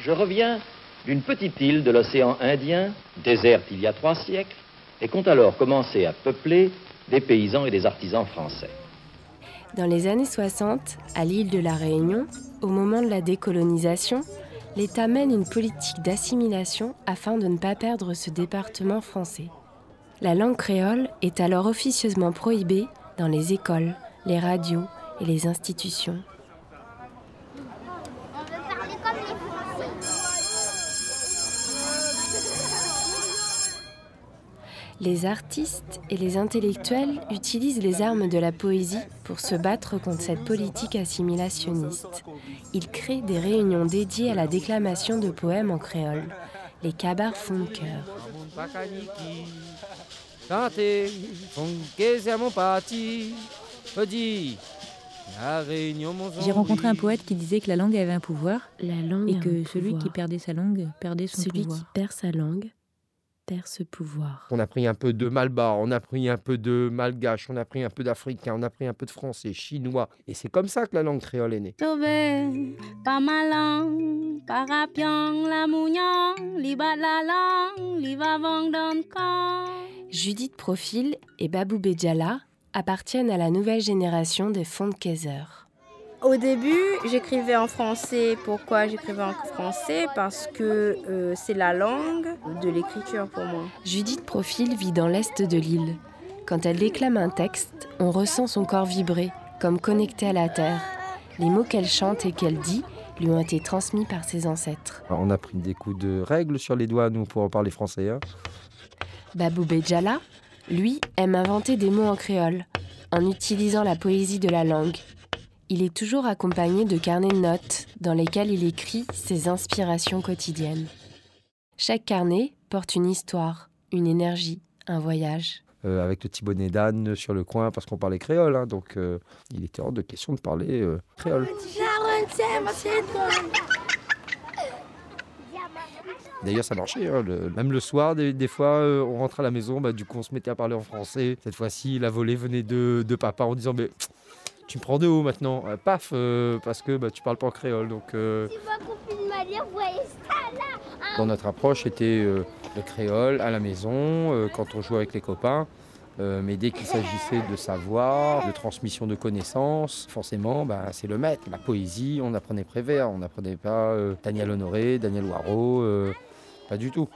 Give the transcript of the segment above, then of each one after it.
je reviens d'une petite île de l'océan Indien, déserte il y a trois siècles, et compte alors commencer à peupler des paysans et des artisans français. Dans les années 60, à l'île de la Réunion, au moment de la décolonisation, l'État mène une politique d'assimilation afin de ne pas perdre ce département français. La langue créole est alors officieusement prohibée dans les écoles, les radios et les institutions. Les artistes et les intellectuels utilisent les armes de la poésie pour se battre contre cette politique assimilationniste. Ils créent des réunions dédiées à la déclamation de poèmes en créole. Les cabars font cœur. J'ai rencontré un poète qui disait que la langue avait un pouvoir la langue et que celui qui perdait sa langue perdait son celui pouvoir. qui perd sa langue ce pouvoir. On a pris un peu de malbar, on a pris un peu de malgache, on a pris un peu d'africain, on a pris un peu de français, chinois. Et c'est comme ça que la langue créole est née. Judith Profil et Babou Bedjala appartiennent à la nouvelle génération des Kaiser. Au début, j'écrivais en français. Pourquoi j'écrivais en français? Parce que euh, c'est la langue de l'écriture pour moi. Judith Profil vit dans l'est de l'île. Quand elle déclame un texte, on ressent son corps vibrer, comme connecté à la terre. Les mots qu'elle chante et qu'elle dit lui ont été transmis par ses ancêtres. On a pris des coups de règles sur les doigts, nous, pour parler français. Hein. Babou Bedjala, lui, aime inventer des mots en créole, en utilisant la poésie de la langue il est toujours accompagné de carnets de notes dans lesquels il écrit ses inspirations quotidiennes. Chaque carnet porte une histoire, une énergie, un voyage. Euh, avec le petit bonnet d'âne sur le coin parce qu'on parlait créole, hein, donc euh, il était hors de question de parler euh, créole. D'ailleurs, ça marchait. Hein, même le soir, des, fois, on rentrait à la maison, bah, du coup, on se mettait à parler en français. Cette fois-ci, la volée venait de, de papa en disant mais tu me prends de haut maintenant, euh, paf, euh, parce que bah, tu parles pas en créole. Donc, euh, dans notre approche, était le créole à la maison, quand on jouait avec les copains. mais dès qu'il s'agissait de savoir, de transmission de connaissances, forcément, bah, c'est le maître. La poésie, on apprenait Prévert, on n'apprenait pas Daniel Honoré, Daniel Waro, pas du tout.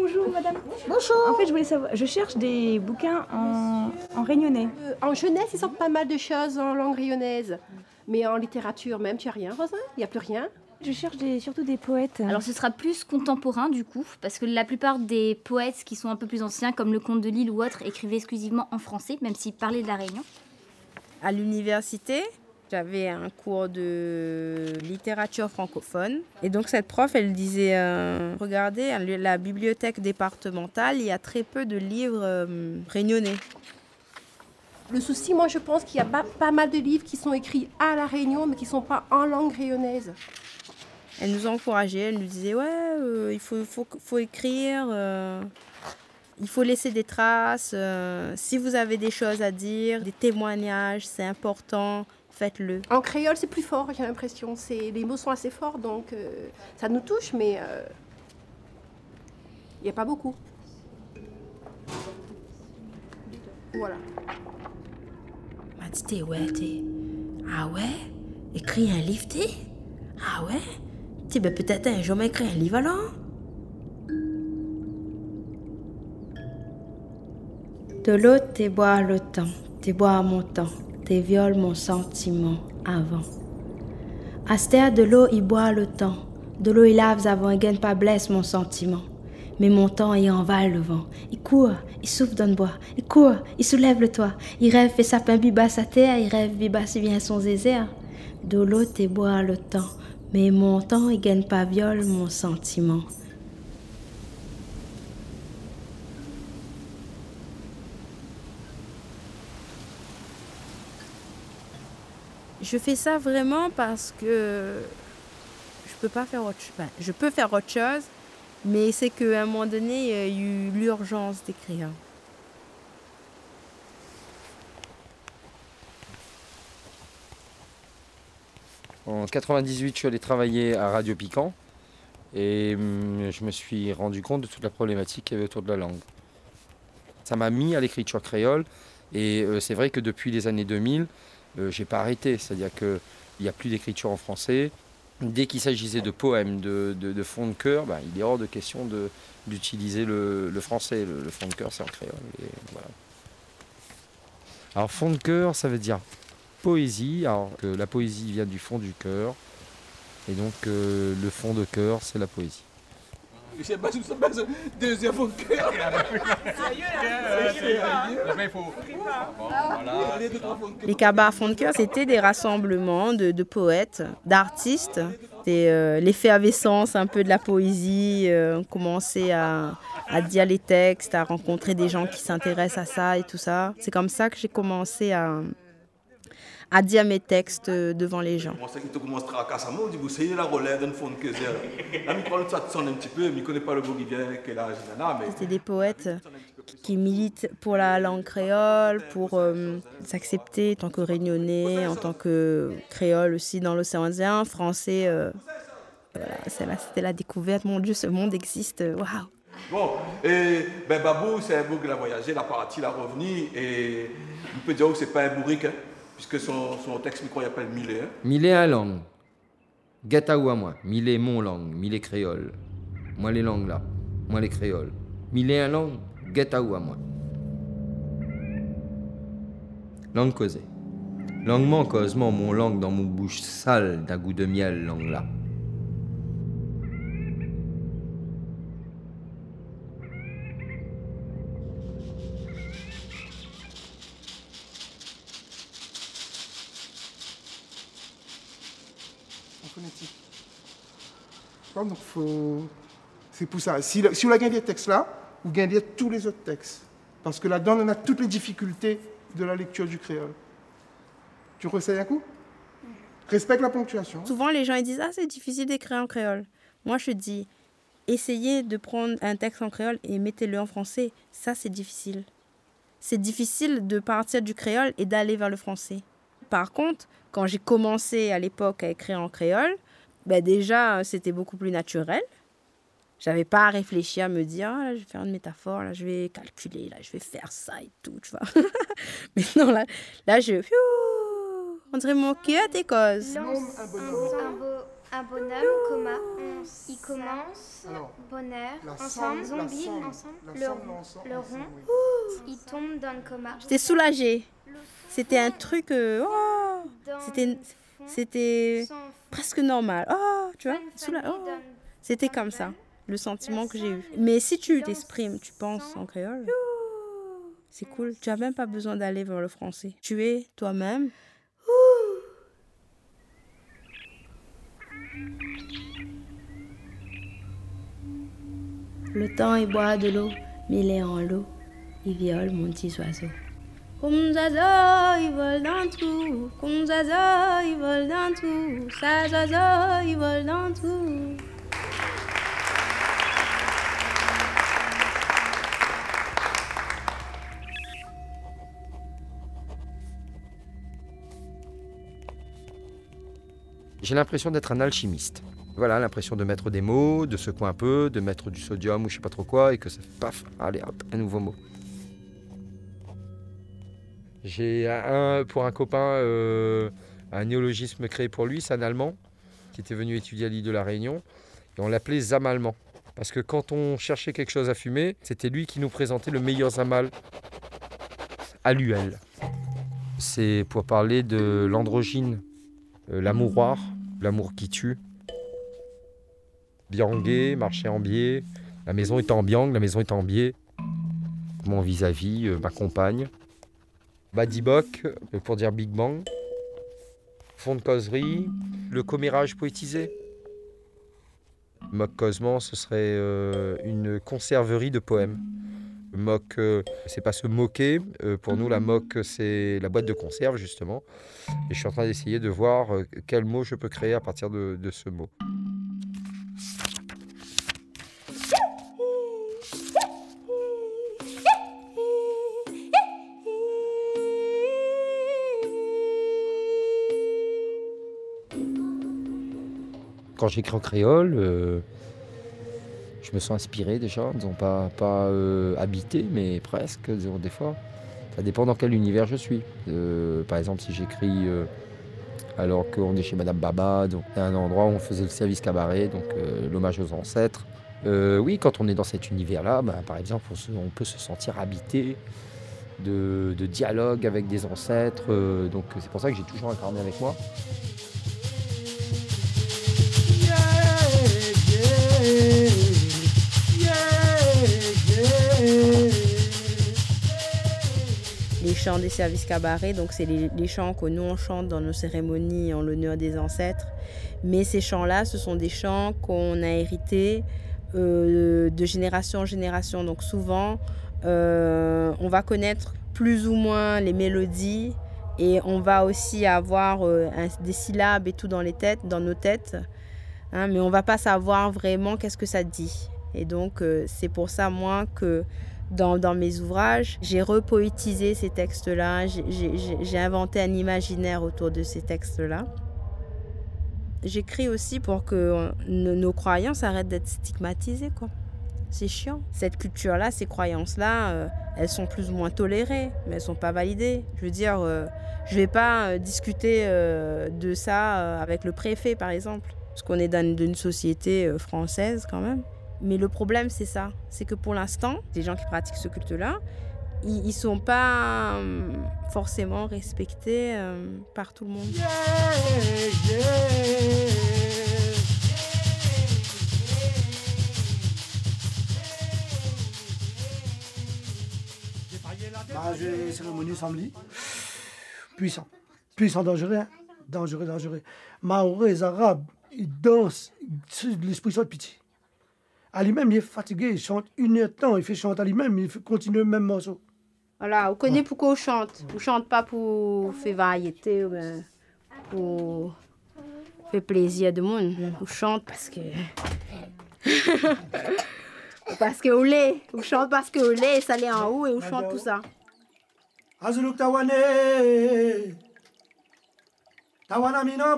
Bonjour madame. Bonjour. En fait, je voulais savoir, je cherche des bouquins en, en réunionnais. Euh, en jeunesse, ils sortent pas mal de choses en langue réunionnaise. Mais en littérature même, tu as rien, Rosa? Il n'y a plus rien? Je cherche des, surtout des poètes. Alors ce sera plus contemporain du coup, parce que la plupart des poètes qui sont un peu plus anciens, comme le comte de Lille ou autres, écrivaient exclusivement en français, même s'ils parlaient de la Réunion. À l'université, j'avais un cours de littérature francophone. Et donc cette prof, elle disait, euh, regardez, la bibliothèque départementale, il y a très peu de livres euh, réunionnais. Le souci, moi, je pense qu'il y a pas, mal de livres qui sont écrits à La Réunion, mais qui ne sont pas en langue réunionnaise. Elle nous encourageait, elle nous disait, ouais, euh, il faut, faut, faut écrire, il faut laisser des traces. si vous avez des choses à dire, des témoignages, c'est important faites-le. En créole, c'est plus fort, j'ai l'impression. C'est, les mots sont assez forts, donc euh, ça nous touche, mais euh, il n'y a pas beaucoup. Voilà. M'a dit, ouais, t'es. Ah ouais? Écris un livre, t'es? Ah ouais? Tu ben peut-être un jour m'écrire un livre alors? De l'eau, t'es boire le temps, t'es boire mon temps viole mon sentiment avant. Astère de l'eau, il boit le temps. De l'eau, il lave avant, il gagne pas blesse mon sentiment. Mais mon temps, il envale le vent. Il court, il souffle dans le bois. Il court, il soulève le toit. Il rêve, fait sapin biba sa terre. Il rêve, biba si bien son zézère. De l'eau, t'es bois le temps. Mais mon temps, il gagne pas viole mon sentiment. Je fais ça vraiment parce que je peux pas faire autre chose. je peux faire autre chose, mais c'est qu'à un moment donné, il y a eu l'urgence d'écrire. En 98, je suis allé travailler à Radio Piquant et hum, je me suis rendu compte de toute la problématique qu'il y avait autour de la langue. Ça m'a mis à l'écriture créole et euh, c'est vrai que depuis les années 2000, euh, j'ai pas arrêté. C'est-à-dire qu'il n'y a plus d'écriture en français. Dès qu'il s'agissait de poèmes, de, de, de fond de cœur, ben, il est hors de question d'utiliser le, le, français. Le, fond de cœur, c'est en créole. Alors, fond de cœur, ça veut dire poésie. Alors, que la poésie vient du fond du cœur. Et donc, euh, le fond de cœur, c'est la poésie. Deuxième fond de cœur. Les cabas fond de cœur, c'était des rassemblements de, de poètes, d'artistes. Euh, L'effervescence un peu de la poésie, euh, on commençait à, à dire les textes, à rencontrer des gens qui s'intéressent à ça et tout ça. C'est comme ça que j'ai commencé à, à dire mes textes devant les gens. C'était des poètes qui militent pour la langue créole, pour euh, s'accepter en tant que réunionnais, en tant que créole aussi dans l'océan Indien, français. Euh, voilà, c'était la découverte. Mon Dieu, ce monde existe. Waouh! Bon, et ben Babou, c'est un bourg qui a voyagé, il a parti, il a revenu, et on peut dire que c'est pas un bourrique. Hein puisque son, son texte micro appelle Millet. Hein? Millet à langue. Gataou à moi. Millet mon langue. Millet créole. Moi les langues là. Moi les créoles. Millet à langue. Gataou à moi. Langue causée. Languement causement mon langue dans mon bouche sale d'un goût de miel langue là. Faut... c'est pour ça. Si, si on a gagné des textes là, vous gagnez tous les autres textes. Parce que là-dedans, on a toutes les difficultés de la lecture du créole. Tu restais un coup? Respecte la ponctuation. Souvent, les gens ils disent Ah, c'est difficile d'écrire en créole. Moi, je dis Essayez de prendre un texte en créole et mettez-le en français. Ça, c'est difficile. C'est difficile de partir du créole et d'aller vers le français. Par contre, quand j'ai commencé à l'époque à écrire en créole, ben déjà, c'était beaucoup plus naturel. J'avais pas à réfléchir, à me dire, ah, là, je vais faire une métaphore, là, je vais calculer, là, je vais faire ça et tout, tu vois. Mais non, là, là je... on dirait mon cœur des causes. Un, un, bonhomme, comma, il commence, bonheur, ensemble, zombie, ensemble, le, le rond, il tombe dans le coma. J'étais soulagée. C'était un truc... Euh, oh, c'était c'était presque normal. Oh, tu vois, oh. c'était comme ça, le sentiment que j'ai eu. Mais si tu t'exprimes, tu penses en créole, c'est cool. Tu n'as même pas besoin d'aller vers le français. Tu es toi-même. Le temps il boit de l'eau, mais il est en l'eau. Il viole mon petit oiseau. Comme ils volent dans tout. Comme ils volent dans tout. Ça ils volent dans tout. J'ai l'impression d'être un alchimiste. Voilà, l'impression de mettre des mots, de secouer un peu, de mettre du sodium ou je sais pas trop quoi, et que ça fait paf, allez hop, un nouveau mot. J'ai un, pour un copain euh, un néologisme créé pour lui, c'est un Allemand qui était venu étudier à l'île de la Réunion. Et on l'appelait Zam allemand. Parce que quand on cherchait quelque chose à fumer, c'était lui qui nous présentait le meilleur Zamal à l'UL. C'est pour parler de l'androgyne, euh, l'amouroir, l'amour qui tue. Biangué, marcher en biais, la maison est en biang, la maison est en biais. Mon vis-à-vis, euh, ma compagne. Badibok, euh, pour dire Big Bang. Fond de causerie, le commérage poétisé. Moc Cosman, ce serait euh, une conserverie de poèmes. Moc, euh, c'est pas se moquer. pour nous, la moque, c'est la boîte de conserve, justement. Et je suis en train d'essayer de voir quel mot je peux créer à partir de, de ce mot. Quand j'écris en créole, je me sens inspiré déjà, disons pas, pas habité, mais presque, disons, des fois. Ça dépend dans quel univers je suis. par exemple, si j'écris alors qu'on est chez Madame Baba, donc un endroit où on faisait le service cabaret, donc l'hommage aux ancêtres. oui, quand on est dans cet univers-là, bah, par exemple, on, peut se sentir habité de, dialogue avec des ancêtres. donc c'est pour ça que j'ai toujours incarné avec moi. Chants des services cabarets, donc c'est les, chants que nous on chante dans nos cérémonies en l'honneur des ancêtres. Mais ces chants-là, ce sont des chants qu'on a hérités euh, de génération en génération. Donc souvent, euh, on va connaître plus ou moins les mélodies et on va aussi avoir euh, des syllabes et tout dans les têtes, dans nos têtes. Hein, mais on va pas savoir vraiment qu'est-ce que ça dit. Et donc, c'est pour ça, moi, que dans, mes ouvrages, j'ai repoétisé ces textes-là, j'ai inventé un imaginaire autour de ces textes-là. J'écris aussi pour que nos croyances arrêtent d'être stigmatisées, quoi. C'est chiant. Cette culture-là, ces croyances-là, euh, elles sont plus ou moins tolérées, mais elles sont pas validées. Je veux dire, euh, je vais pas discuter de ça avec le préfet, par exemple parce qu'on est dans une société euh, française quand même. Mais le problème, c'est ça. C'est que pour l'instant, les gens qui pratiquent ce culte-là, ils ne sont pas euh, forcément respectés euh, par tout le monde. Bah, j'ai cérémonie samedi. Puissant. Puissant, dangereux. Hein. Dangereux, dangereux. Maoris, arabes, il danse, l'esprit sort de pitié. À lui-même, il est fatigué, il chante une heure de temps, il fait chanter à lui-même, il fait continuer le même morceau. Voilà, on connaît pourquoi on chante? On chante pas pour faire variété, ou pour faire plaisir de monde? On chante parce que. parce que on l'est. On chante parce que on l'est, ça l'est en haut et on chante pour ça. Azuluk tawane. Tawana mina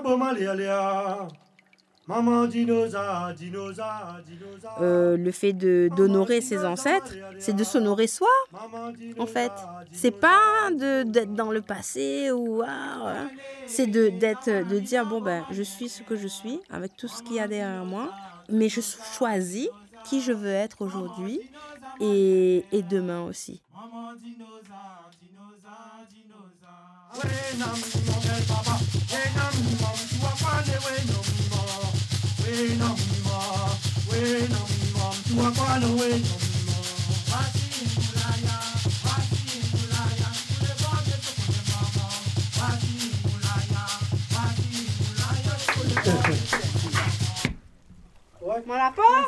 euh, le fait d'honorer ses ancêtres, c'est de s'honorer soi, en fait. C'est pas d'être dans le passé ou ah, c'est de d'être de dire bon ben je suis ce que je suis avec tout ce qu'il y a derrière moi, mais je choisis qui je veux être aujourd'hui et, et demain aussi.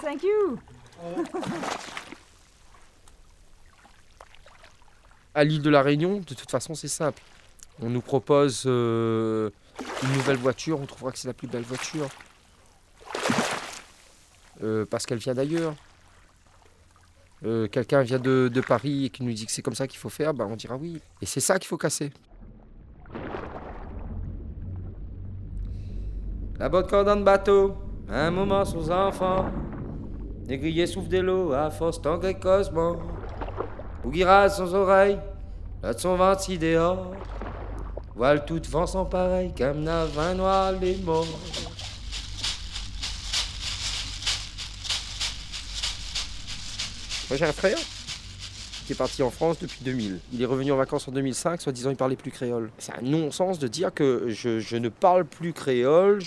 Thank you À l'île de la Réunion, de toute façon, c'est simple. On nous propose euh, une nouvelle voiture, on trouvera que c'est la plus belle voiture. Euh, parce qu'elle vient d'ailleurs. Euh, quelqu'un vient de, Paris et qui nous dit que c'est comme ça qu'il faut faire, ben on dira oui. Et c'est ça qu'il faut casser. La botte cordon de bateau, un moment sans enfants. Négrier souffle de l'eau à force d'engrais cosmo. Bouguira sans oreille, là de son si dehors. Voile tout vent sans pareil, comme n'a vin noir les morts. Moi j'ai un frère qui est parti en France depuis 2000. Il est revenu en vacances en 2005, soi-disant il parlait plus créole. C'est un non-sens de dire que je, ne parle plus créole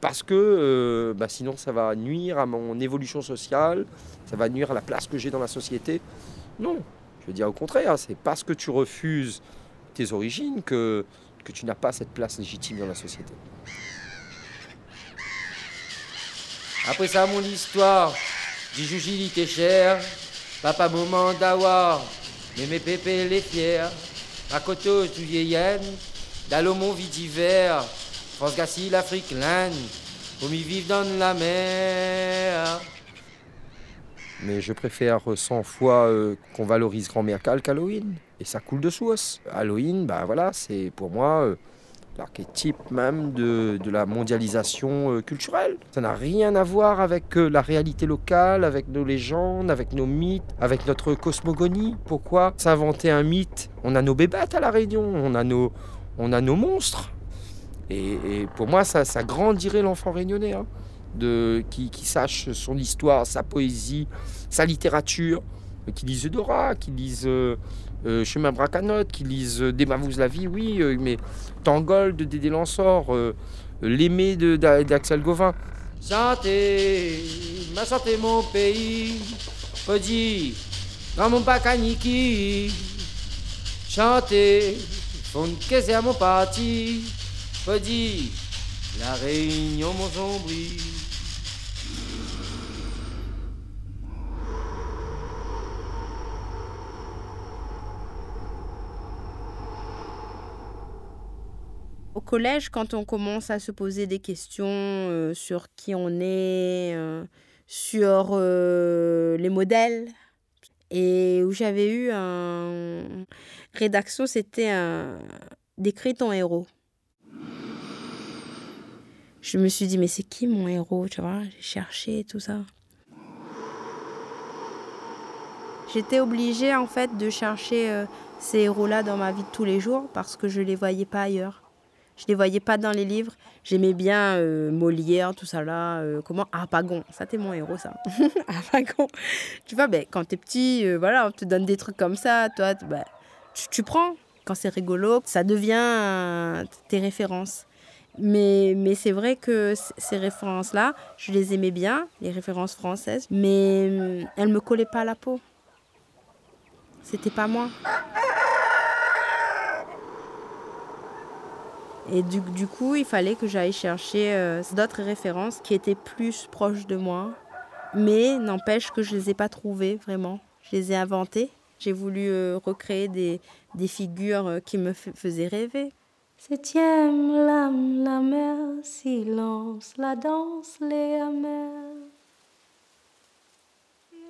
parce que euh, bah, sinon ça va nuire à mon évolution sociale, ça va nuire à la place que j'ai dans la société. Non, je veux dire au contraire, c'est parce que tu refuses tes origines que, tu n'as pas cette place légitime dans la société. Après ça, mon histoire, était cher. Papa d'avoir, mais mes pépés les côté du vieillen, d'Alomon vie d'hiver. France Gassi, l'Afrique, l'Inde, au mi vivre dans la mer. Mais je préfère 100 fois euh, qu'on valorise grand-mère qu'Halloween. Et ça coule de source. Halloween, bah voilà, c'est pour moi euh, l'archétype même de, la mondialisation euh, culturelle. Ça n'a rien à voir avec euh, la réalité locale, avec nos légendes, avec nos mythes, avec notre cosmogonie. Pourquoi s'inventer un mythe? On a nos bébêtes à La Réunion, on a nos, on a nos monstres. Et, pour moi, ça, ça grandirait l'enfant réunionnais, hein, de, qui, qui sache son histoire, sa poésie, sa littérature, qui lise Dora, qui lise euh, euh, Chemin Bracanote, qui lisent euh, la vie, oui, euh, mais Tangol de Dédé Lansor, euh, L'aimé d'Axel Gauvin. Santé, ma santé mon pays, Podi, dans mon bacaniki, chanter, fond que à mon parti, Podi, la réunion mon sombri. Au collège, quand on commence à se poser des questions euh, sur qui on est, euh, sur euh, les modèles, et où j'avais eu un rédaction, c'était un décrit ton héros. Je me suis dit, mais c'est qui mon héros, tu vois? J'ai cherché tout ça. J'étais obligée en fait de chercher ces héros-là dans ma vie de tous les jours parce que je ne les voyais pas ailleurs. Je les voyais pas dans les livres. J'aimais bien euh, Molière, tout ça là. Euh, comment Arpagon. Ça, t'es mon héros, ça. Arpagon. Tu vois, ben, quand t'es petit, euh, voilà, on te donne des trucs comme ça. Toi, ben, tu, prends. Quand c'est rigolo, ça devient tes références. Mais, mais c'est vrai que ces références-là, je les aimais bien, les références françaises, mais elles me collaient pas à la peau. C'était pas moi. Et du, coup, il fallait que j'aille chercher euh, d'autres références qui étaient plus proches de moi. Mais n'empêche que je ne les ai pas trouvées vraiment. Je les ai inventées. J'ai voulu euh, recréer des, des figures euh, qui me faisaient rêver. Septième l'âme, la mer, silence, la danse, les amers.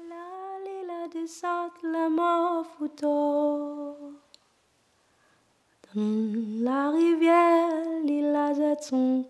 La, la descente, la mort, photo. La rivière, il son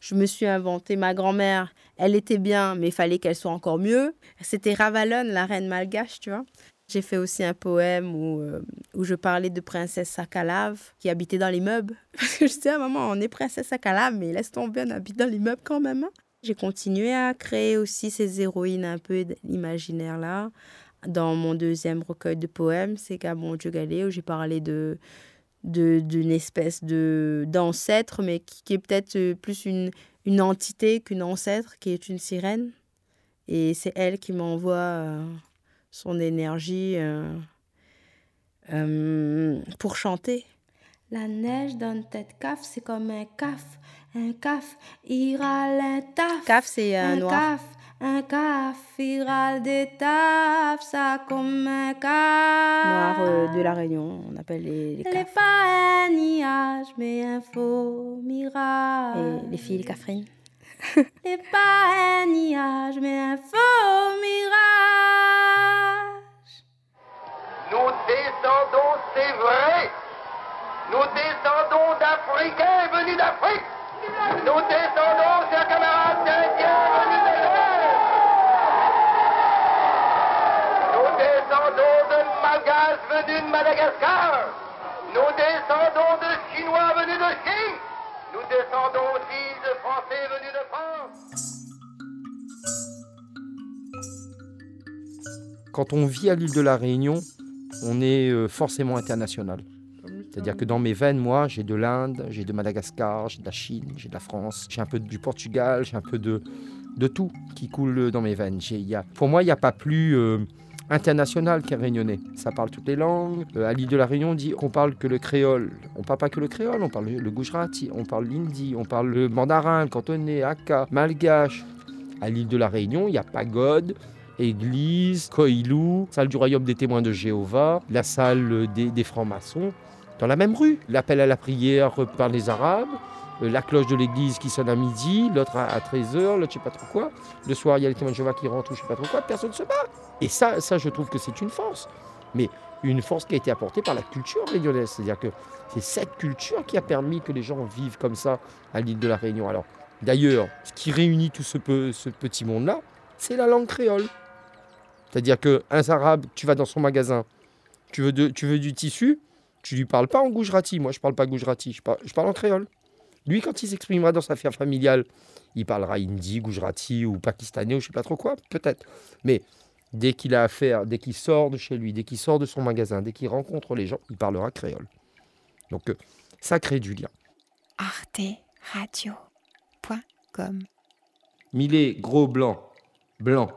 Je me suis inventé ma grand-mère. Elle était bien, mais il fallait qu'elle soit encore mieux. C'était Ravalone, la reine malgache, tu vois. J'ai fait aussi un poème où, euh, où je parlais de princesse Sakalave qui habitait dans l'immeuble. Parce que je disais à maman, on est princesse Sakalave, mais laisse tomber, on habite dans l'immeuble quand même. Hein. J'ai continué à créer aussi ces héroïnes un peu imaginaires là dans mon deuxième recueil de poèmes, c'est Gabon Dieu Galé, où j'ai parlé de d'une espèce de d'ancêtre, mais qui, est peut-être euh, plus une, une entité qu'une ancêtre, qui est une sirène. Et c'est elle qui m'envoie euh, son énergie euh, pour chanter. La neige dans tête caf, c'est comme un caf. Un caf ira l'intaf. Caf, c'est un noir. Un café des taf, ça comme un caf. Noir euh, de la Réunion, on appelle les, les Les pas un nuage, mais un faux mirage. Et les filles, les cafrines. les pas un nuage, mais un faux mirage. Nous descendons, c'est vrai. Nous descendons d'Africains venus d'Afrique. Nous descendons, chers camarades d'Indiens venus descendons de Malgaches venus de Madagascar. Nous descendons de Chinois venus de Chine. Nous descendons aussi de Français venus de France. Quand on vit à l'île de la Réunion, on est euh, forcément international. C'est-à-dire que dans mes veines, moi, j'ai de l'Inde, j'ai de Madagascar, j'ai de la Chine, j'ai de la France, j'ai un peu du Portugal, j'ai un peu de, de tout qui coule dans mes veines. Y a, pour moi, il n'y a pas plus euh, international qu'un réunionnais. Ça parle toutes les langues. Euh, à l'île de la Réunion, on dit qu'on parle que le créole. On parle pas que le créole, on parle le gujarati, on parle l'hindi, on parle le mandarin, le cantonais, aka, malgache. À l'île de la Réunion, il y a pagode, église, koilou, salle du royaume des témoins de Jéhovah, la salle des, francs-maçons. Dans la même rue, l'appel à la prière par les Arabes, euh, la cloche de l'église qui sonne à midi, l'autre à 13h, l'autre je sais pas trop quoi. Le soir, il y a les témoins de Jéhovah qui rentrent ou je sais pas trop quoi, personne ne se bat. Et ça, ça je trouve que c'est une force. Mais une force qui a été apportée par la culture réunionnaise. C'est-à-dire que c'est cette culture qui a permis que les gens vivent comme ça à l'île de la Réunion. Alors, d'ailleurs, ce qui réunit tout ce, petit monde-là, c'est la langue créole. C'est-à-dire qu'un arabe, tu vas dans son magasin, tu veux, du tissu, tu lui parles pas en goujerati. Moi, je parle pas goujerati, je je parle en créole. Lui, quand il s'exprimera dans sa affaire familiale, il parlera hindi, goujerati ou pakistanais ou je sais pas trop quoi, peut-être. Mais dès qu'il a affaire, dès qu'il sort de chez lui, dès qu'il sort de son magasin, dès qu'il rencontre les gens, il parlera créole. Donc, euh, ça crée du lien. arteradio.com Millet, gros blanc, blanc,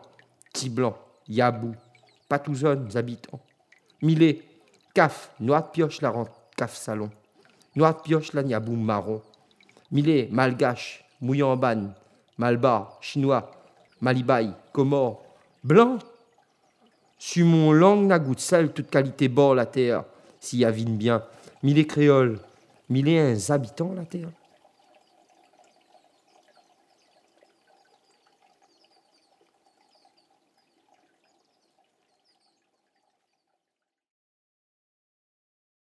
petit blanc, yabou, patouzonnes, habitants. Millet, caf, noix de pioche, la rente, caf salon. Noix de pioche, la niabou marron. Millet, malgache, mouillamban, malbar, chinois, malibaï, comore, blanc. Sur mon langue n'a sel, toute qualité bord la terre, s'y avine bien. Millet créole, millet un habitants la terre.